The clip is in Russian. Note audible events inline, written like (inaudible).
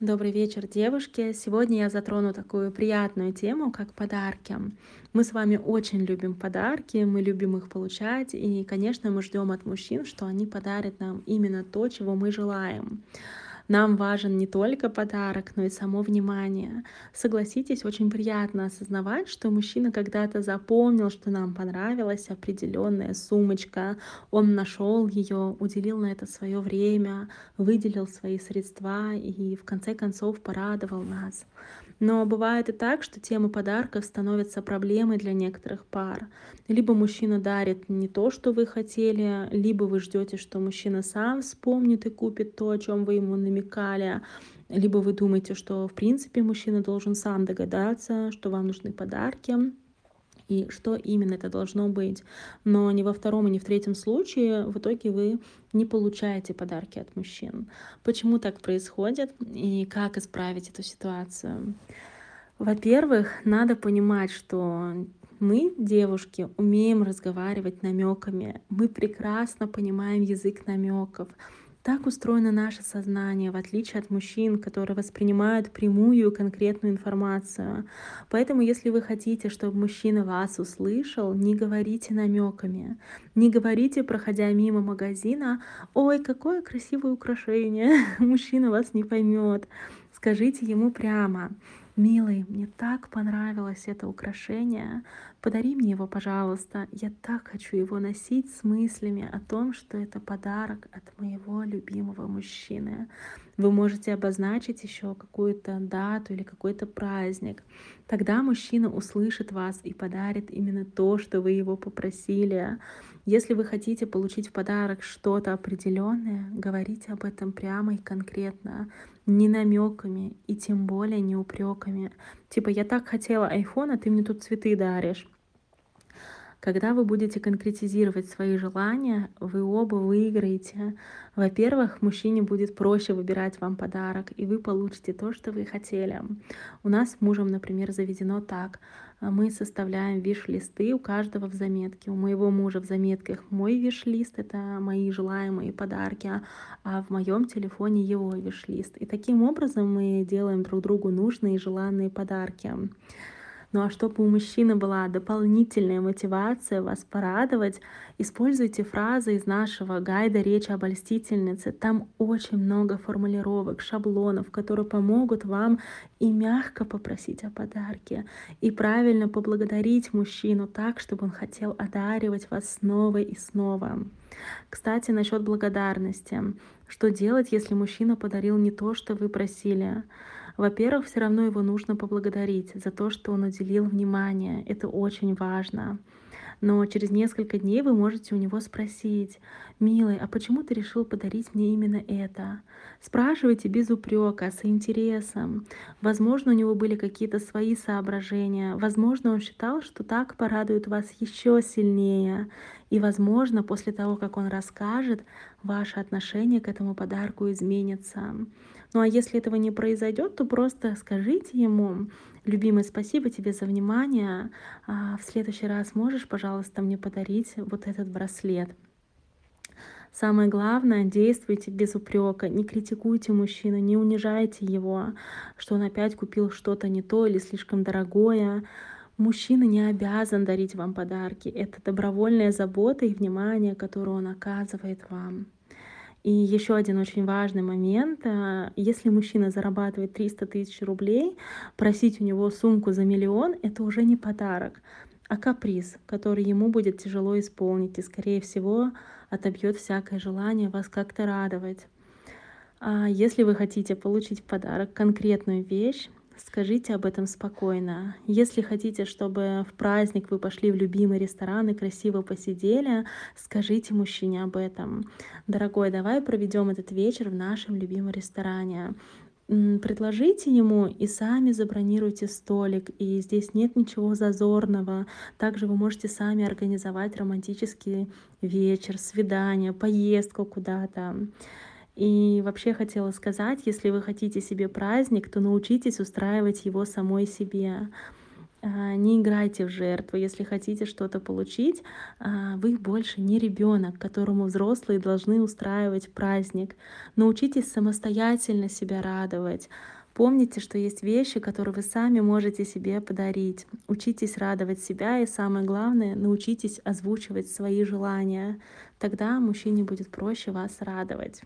Добрый вечер, девушки! Сегодня я затрону такую приятную тему, как подарки. Мы с вами очень любим подарки, мы любим их получать, и, конечно, мы ждем от мужчин, что они подарят нам именно то, чего мы желаем. Нам важен не только подарок, но и само внимание. Согласитесь, очень приятно осознавать, что мужчина когда-то запомнил, что нам понравилась определенная сумочка, он нашел ее, уделил на это свое время, выделил свои средства и в конце концов порадовал нас. Но бывает и так, что тема подарков становится проблемой для некоторых пар. Либо мужчина дарит не то, что вы хотели, либо вы ждете, что мужчина сам вспомнит и купит то, о чем вы ему намекали, либо вы думаете, что в принципе мужчина должен сам догадаться, что вам нужны подарки и что именно это должно быть. Но ни во втором ни в третьем случае в итоге вы не получаете подарки от мужчин. Почему так происходит и как исправить эту ситуацию? Во-первых, надо понимать, что мы, девушки, умеем разговаривать намеками. Мы прекрасно понимаем язык намеков. Так устроено наше сознание, в отличие от мужчин, которые воспринимают прямую конкретную информацию. Поэтому, если вы хотите, чтобы мужчина вас услышал, не говорите намеками. Не говорите, проходя мимо магазина, ой, какое красивое украшение. (laughs) Мужчина вас не поймет. Скажите ему прямо, Милый, мне так понравилось это украшение. Подари мне его, пожалуйста. Я так хочу его носить с мыслями о том, что это подарок от моего любимого мужчины. Вы можете обозначить еще какую-то дату или какой-то праздник. Тогда мужчина услышит вас и подарит именно то, что вы его попросили. Если вы хотите получить в подарок что-то определенное, говорите об этом прямо и конкретно не намеками и тем более не упреками. Типа, я так хотела айфон, а ты мне тут цветы даришь. Когда вы будете конкретизировать свои желания, вы оба выиграете. Во-первых, мужчине будет проще выбирать вам подарок, и вы получите то, что вы хотели. У нас с мужем, например, заведено так. Мы составляем виш-листы у каждого в заметке. У моего мужа в заметках мой виш-лист — это мои желаемые подарки, а в моем телефоне его виш-лист. И таким образом мы делаем друг другу нужные и желанные подарки. Ну а чтобы у мужчины была дополнительная мотивация вас порадовать, используйте фразы из нашего гайда «Речь обольстительницы». Там очень много формулировок, шаблонов, которые помогут вам и мягко попросить о подарке, и правильно поблагодарить мужчину так, чтобы он хотел одаривать вас снова и снова. Кстати, насчет благодарности. Что делать, если мужчина подарил не то, что вы просили? Во-первых, все равно его нужно поблагодарить за то, что он уделил внимание. Это очень важно. Но через несколько дней вы можете у него спросить, «Милый, а почему ты решил подарить мне именно это?» Спрашивайте без упрека, с интересом. Возможно, у него были какие-то свои соображения. Возможно, он считал, что так порадует вас еще сильнее. И, возможно, после того, как он расскажет, ваше отношение к этому подарку изменится. Ну а если этого не произойдет, то просто скажите ему, любимый, спасибо тебе за внимание. А в следующий раз можешь, пожалуйста, мне подарить вот этот браслет. Самое главное, действуйте без упрека, не критикуйте мужчину, не унижайте его, что он опять купил что-то не то или слишком дорогое. Мужчина не обязан дарить вам подарки. Это добровольная забота и внимание, которое он оказывает вам. И еще один очень важный момент. Э, если мужчина зарабатывает 300 тысяч рублей, просить у него сумку за миллион — это уже не подарок, а каприз, который ему будет тяжело исполнить и, скорее всего, отобьет всякое желание вас как-то радовать. А если вы хотите получить в подарок конкретную вещь, Скажите об этом спокойно. Если хотите, чтобы в праздник вы пошли в любимый ресторан и красиво посидели, скажите мужчине об этом. Дорогой, давай проведем этот вечер в нашем любимом ресторане. Предложите ему и сами забронируйте столик, и здесь нет ничего зазорного. Также вы можете сами организовать романтический вечер, свидание, поездку куда-то. И вообще хотела сказать, если вы хотите себе праздник, то научитесь устраивать его самой себе. а, не играйте в жертву. Если хотите что-то получить, а, вы больше не ребенок, которому взрослые должны устраивать праздник. Научитесь самостоятельно себя радовать. Помните, что есть вещи, которые вы сами можете себе подарить. Учитесь радовать себя и самое главное, научитесь озвучивать свои желания. Тогда мужчине будет проще вас радовать.